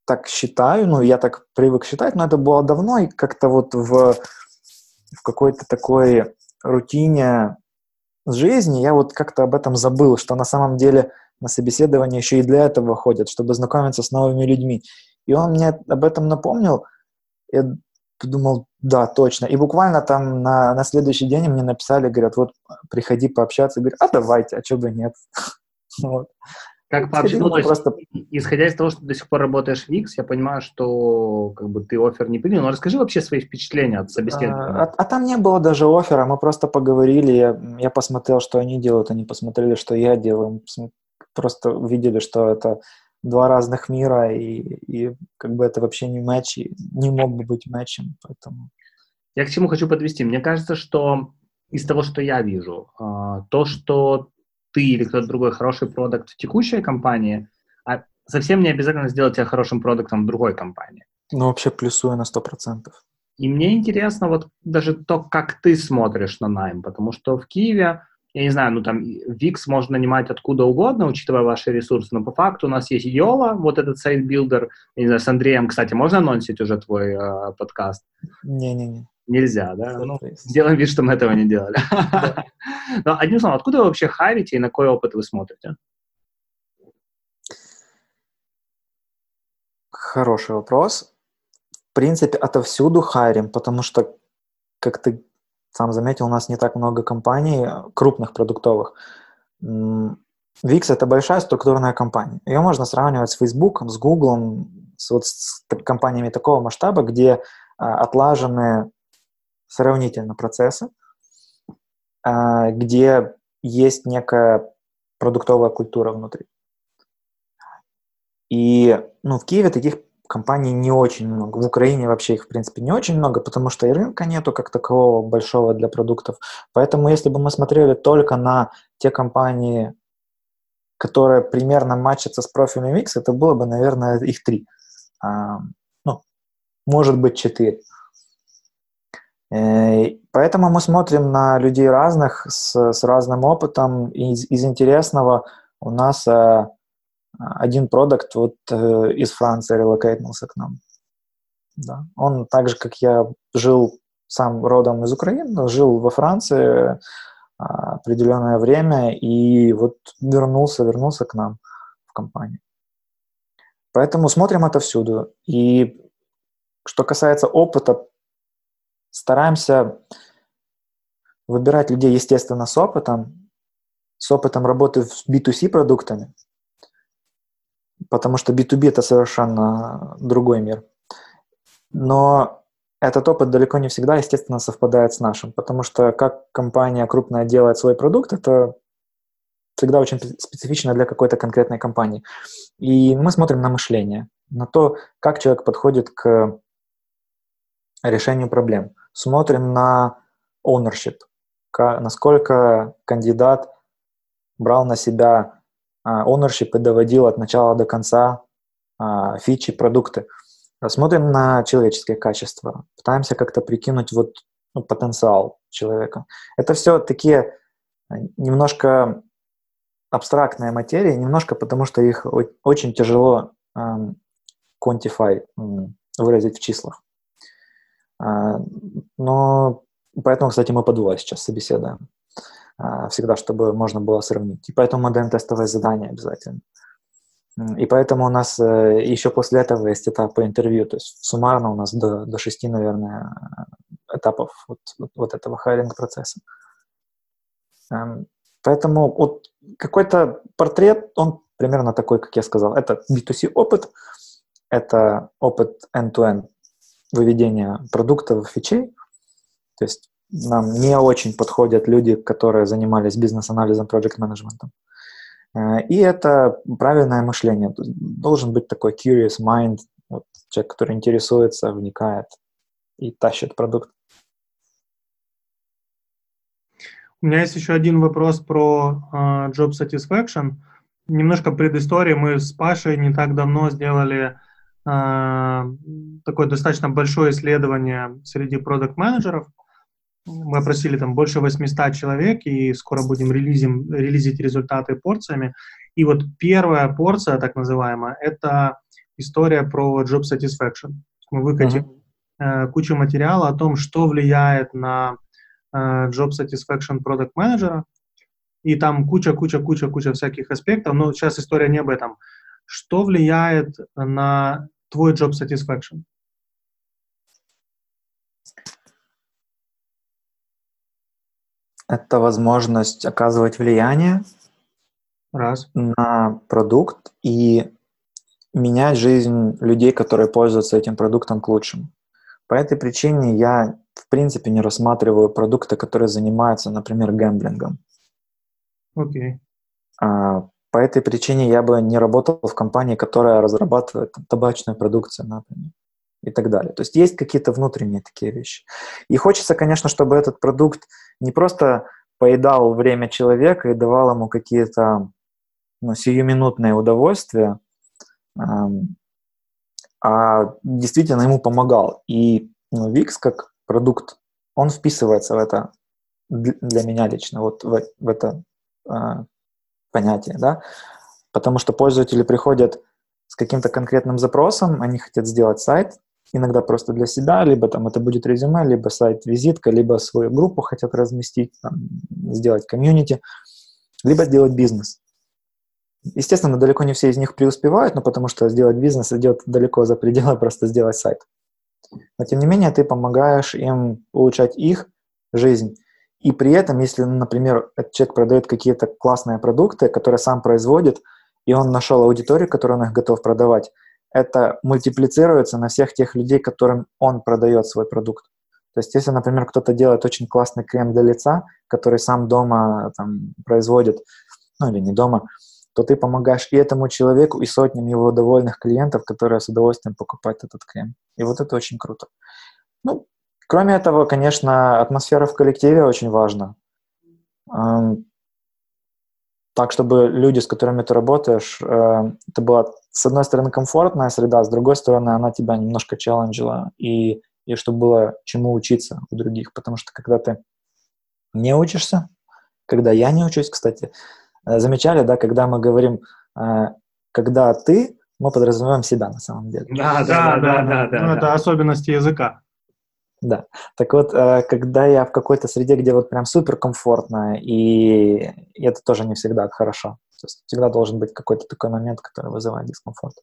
так считаю, ну, я так привык считать, но это было давно, и как-то вот в, в какой-то такой рутине жизни я вот как-то об этом забыл, что на самом деле на собеседование еще и для этого ходят, чтобы знакомиться с новыми людьми. И он мне об этом напомнил, я подумал, да, точно. И буквально там на, на следующий день мне написали, говорят, вот приходи пообщаться. Говорю, а давайте, а что бы нет. [LAUGHS] вот. Как пообщаться? Ну, просто... исходя из того, что ты до сих пор работаешь в X, я понимаю, что как бы ты офер не принял. Но расскажи вообще свои впечатления от собеседования. А, а, а там не было даже оффера, мы просто поговорили, я, я посмотрел, что они делают, они посмотрели, что я делаю, просто увидели, что это два разных мира, и, и как бы это вообще не матч, и не мог бы быть матчем, поэтому... Я к чему хочу подвести? Мне кажется, что из того, что я вижу, а, то, что ты или кто-то другой хороший продукт в текущей компании, а совсем не обязательно сделать тебя хорошим продуктом в другой компании. Ну, вообще плюсую на 100%. И мне интересно вот даже то, как ты смотришь на найм, потому что в Киеве, я не знаю, ну там Wix можно нанимать откуда угодно, учитывая ваши ресурсы, но по факту у нас есть Yola, вот этот site builder, я не знаю, с Андреем, кстати, можно анонсить уже твой э, подкаст? Не-не-не. Нельзя, да? Ну, сделаем вид, что мы этого не делали. [LAUGHS] Но одним словом, откуда вы вообще hire ите и на какой опыт вы смотрите? Хороший вопрос. В принципе, отовсюду харим, потому что, как ты сам заметил, у нас не так много компаний крупных продуктовых. Wix — это большая структурная компания. Ее можно сравнивать с Facebook, с Google, с, вот, с компаниями такого масштаба, где а, отлажены сравнительно процессы, а, где есть некая продуктовая культура внутри. И ну, в Киеве таких компаний не очень много. В Украине вообще их, в принципе, не очень много, потому что и рынка нету как такового большого для продуктов. Поэтому если бы мы смотрели только на те компании, которые примерно матчатся с профилями Mix, это было бы, наверное, их три. А, ну, может быть, четыре. Э, поэтому мы смотрим на людей разных, с, с разным опытом. Из, из интересного у нас э, один продукт вот э, из Франции релокейтнулся к нам. Да. Он так же, как я жил сам родом из Украины, жил во Франции э, определенное время и вот вернулся, вернулся к нам в компанию. Поэтому смотрим это всюду. И что касается опыта, стараемся выбирать людей, естественно, с опытом, с опытом работы с B2C продуктами, потому что B2B это совершенно другой мир. Но этот опыт далеко не всегда, естественно, совпадает с нашим, потому что как компания крупная делает свой продукт, это всегда очень специфично для какой-то конкретной компании. И мы смотрим на мышление, на то, как человек подходит к решению проблем смотрим на ownership, насколько кандидат брал на себя ownership и доводил от начала до конца а, фичи, продукты. Смотрим на человеческие качества, пытаемся как-то прикинуть вот ну, потенциал человека. Это все такие а, немножко абстрактные материи, немножко потому что их очень тяжело quantify, выразить в числах. А, но поэтому, кстати, мы по сейчас собеседуем. А, всегда, чтобы можно было сравнить. И поэтому мы даем тестовое задание обязательно. И поэтому у нас э, еще после этого есть этапы интервью. То есть суммарно у нас до, до шести, наверное, этапов вот, вот, вот этого хайринг-процесса. Эм, поэтому вот какой-то портрет, он примерно такой, как я сказал. Это B2C опыт, это опыт end-to-end выведения продуктов, фичей. То есть нам не очень подходят люди, которые занимались бизнес-анализом, проект-менеджментом. Э, и это правильное мышление. Должен быть такой curious mind, вот, человек, который интересуется, вникает и тащит продукт. У меня есть еще один вопрос про uh, Job Satisfaction. Немножко предыстории. Мы с Пашей не так давно сделали э, такое достаточно большое исследование среди продукт-менеджеров. Мы опросили там больше 800 человек, и скоро будем релизим, релизить результаты порциями. И вот первая порция, так называемая, это история про job satisfaction. Мы выкатим uh-huh. э, кучу материала о том, что влияет на э, job satisfaction продукт менеджера и там куча-куча-куча-куча всяких аспектов, но сейчас история не об этом. Что влияет на твой job satisfaction? Это возможность оказывать влияние Раз. на продукт и менять жизнь людей, которые пользуются этим продуктом к лучшему. По этой причине я, в принципе, не рассматриваю продукты, которые занимаются, например, гэмблингом. Окей. Okay. А, по этой причине я бы не работал в компании, которая разрабатывает там, табачную продукцию, например, и так далее. То есть есть какие-то внутренние такие вещи. И хочется, конечно, чтобы этот продукт не просто поедал время человека и давал ему какие-то ну, сиюминутные удовольствия, а действительно ему помогал. И ну, Wix как продукт, он вписывается в это для меня лично, вот в, в это а, понятие, да, потому что пользователи приходят с каким-то конкретным запросом, они хотят сделать сайт, иногда просто для себя, либо там это будет резюме, либо сайт-визитка, либо свою группу хотят разместить, там, сделать комьюнити, либо сделать бизнес. Естественно, далеко не все из них преуспевают, но потому что сделать бизнес идет далеко за пределы [LAUGHS] просто сделать сайт. Но тем не менее ты помогаешь им улучшать их жизнь. И при этом, если, например, этот человек продает какие-то классные продукты, которые сам производит, и он нашел аудиторию, которую он их готов продавать, это мультиплицируется на всех тех людей, которым он продает свой продукт. То есть, если, например, кто-то делает очень классный крем для лица, который сам дома там, производит, ну или не дома, то ты помогаешь и этому человеку, и сотням его довольных клиентов, которые с удовольствием покупают этот крем. И вот это очень круто. Ну, кроме этого, конечно, атмосфера в коллективе очень важна. Так, чтобы люди, с которыми ты работаешь, э, это была, с одной стороны, комфортная среда, с другой стороны, она тебя немножко челленджила, и, и чтобы было чему учиться у других. Потому что когда ты не учишься, когда я не учусь, кстати, Э, замечали, да, когда мы говорим, э, когда ты, мы подразумеваем себя на самом деле. Да, да, да, да. да, ну, это особенности языка. Да. Так вот, э, когда я в какой-то среде, где вот прям супер комфортно, и это тоже не всегда хорошо. То есть всегда должен быть какой-то такой момент, который вызывает дискомфорт.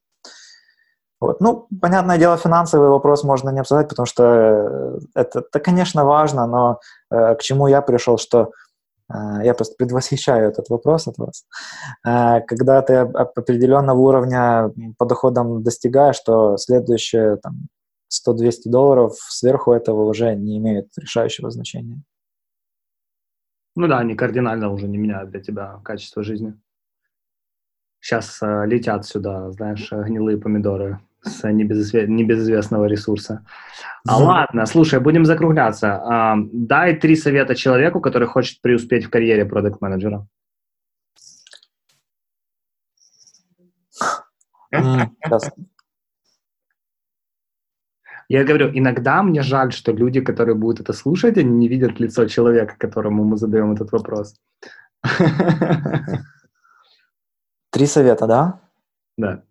Вот. Ну, понятное дело, финансовый вопрос можно не обсуждать, потому что это, это конечно, важно, но э, к чему я пришел, что а, я просто предвосхищаю этот вопрос от вас. А, когда ты определенного уровня по доходам достигаешь, то следующее там, 100-200 долларов сверху этого уже не имеют решающего значения. Ну да, они кардинально уже не меняют для тебя качество жизни. Сейчас э, летят сюда, знаешь, гнилые помидоры с небезызве... небезызвестного ресурса. А ладно, слушай, будем закругляться. А, дай три совета человеку, который хочет преуспеть в карьере продукт-менеджера. Я говорю, иногда мне жаль, что люди, которые будут это слушать, они не видят лицо человека, которому мы задаем этот вопрос. [LAUGHS] Три совета, да? Да.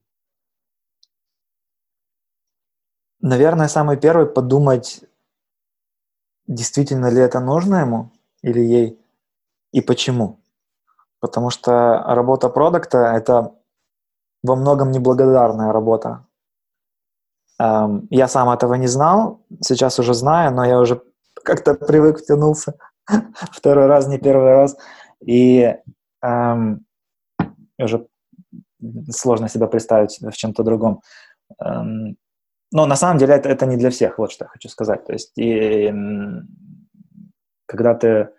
Наверное, самый первый подумать, действительно ли это нужно ему или ей, и почему. Потому что работа продукта — это во многом неблагодарная работа. Эм, я сам этого не знал, сейчас уже знаю, но я уже как-то привык, втянулся. [LAUGHS] Второй раз, не первый раз. И эм, уже сложно себя представить в чем-то другом. Эм, но на самом деле это, это не для всех, вот что я хочу сказать. То есть, и, когда ты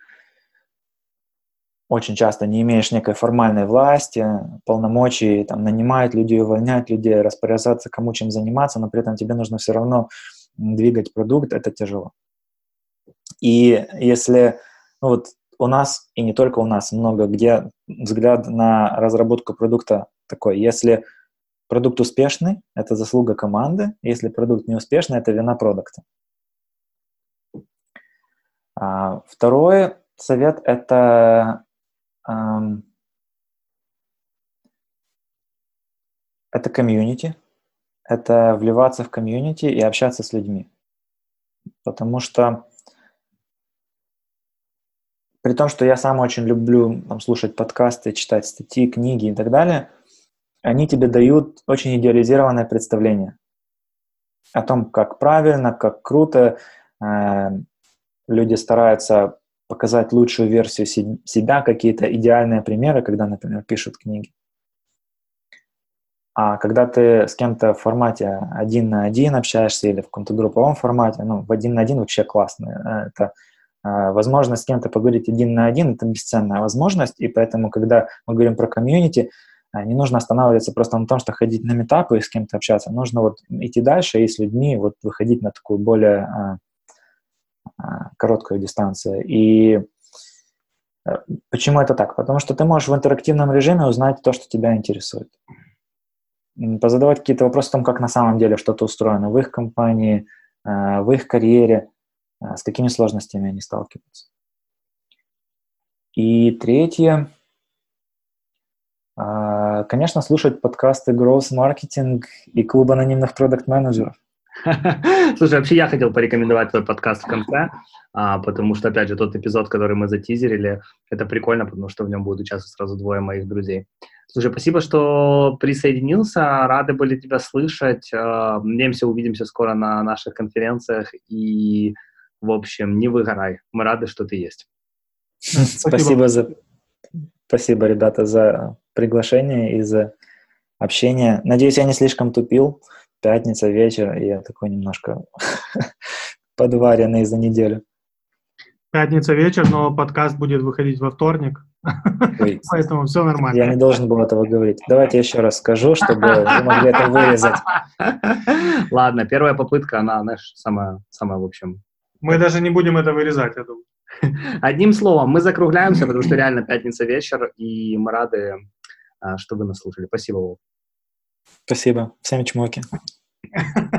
очень часто не имеешь некой формальной власти, полномочий, там, нанимать людей, увольнять людей, распоряжаться, кому чем заниматься, но при этом тебе нужно все равно двигать продукт, это тяжело. И если ну вот у нас, и не только у нас, много где взгляд на разработку продукта такой, если продукт успешный, это заслуга команды. Если продукт неуспешный, это вина продукта. А, второй совет – это эм, это комьюнити, это вливаться в комьюнити и общаться с людьми. Потому что при том, что я сам очень люблю там, слушать подкасты, читать статьи, книги и так далее, они тебе дают очень идеализированное представление о том, как правильно, как круто э, люди стараются показать лучшую версию себя, какие-то идеальные примеры, когда, например, пишут книги. А когда ты с кем-то в формате один на один общаешься или в каком-то групповом формате, ну, в один на один вообще классно. Это э, возможность с кем-то поговорить один на один, это бесценная возможность, и поэтому, когда мы говорим про комьюнити, э, не нужно останавливаться просто на том, что ходить на метапы и с кем-то общаться. Нужно вот идти дальше и с людьми вот выходить на такую более а, короткую дистанцию. И э, почему это так? Потому что ты можешь в интерактивном режиме узнать то, что тебя интересует. Позадавать какие-то вопросы о том, как на самом деле что-то устроено в их компании, в их карьере, с какими сложностями они сталкиваются. И третье, конечно, слушать подкасты Growth Marketing и Клуб анонимных продукт-менеджеров. [LAUGHS] Слушай, вообще я хотел порекомендовать твой подкаст в конце, а, потому что, опять же, тот эпизод, который мы затизерили, это прикольно, потому что в нем будут участвовать сразу двое моих друзей. Слушай, спасибо, что присоединился, рады были тебя слышать. А, надеемся, увидимся скоро на наших конференциях и, в общем, не выгорай. Мы рады, что ты есть. Спасибо, спасибо за... Спасибо, ребята, за приглашение и за общение. Надеюсь, я не слишком тупил пятница вечер, и я такой немножко [LAUGHS] подваренный за неделю. Пятница вечер, но подкаст будет выходить во вторник, Ой, [LAUGHS] поэтому все нормально. Я не должен был этого говорить. Давайте еще раз скажу, чтобы вы могли это вырезать. [LAUGHS] Ладно, первая попытка, она, знаешь, самая, самая в общем. Мы даже не будем это вырезать, я думаю. [LAUGHS] Одним словом, мы закругляемся, потому что реально пятница вечер, и мы рады, а, что вы нас слушали. Спасибо, Вов. Спасибо. Всем чмоки. [LAUGHS]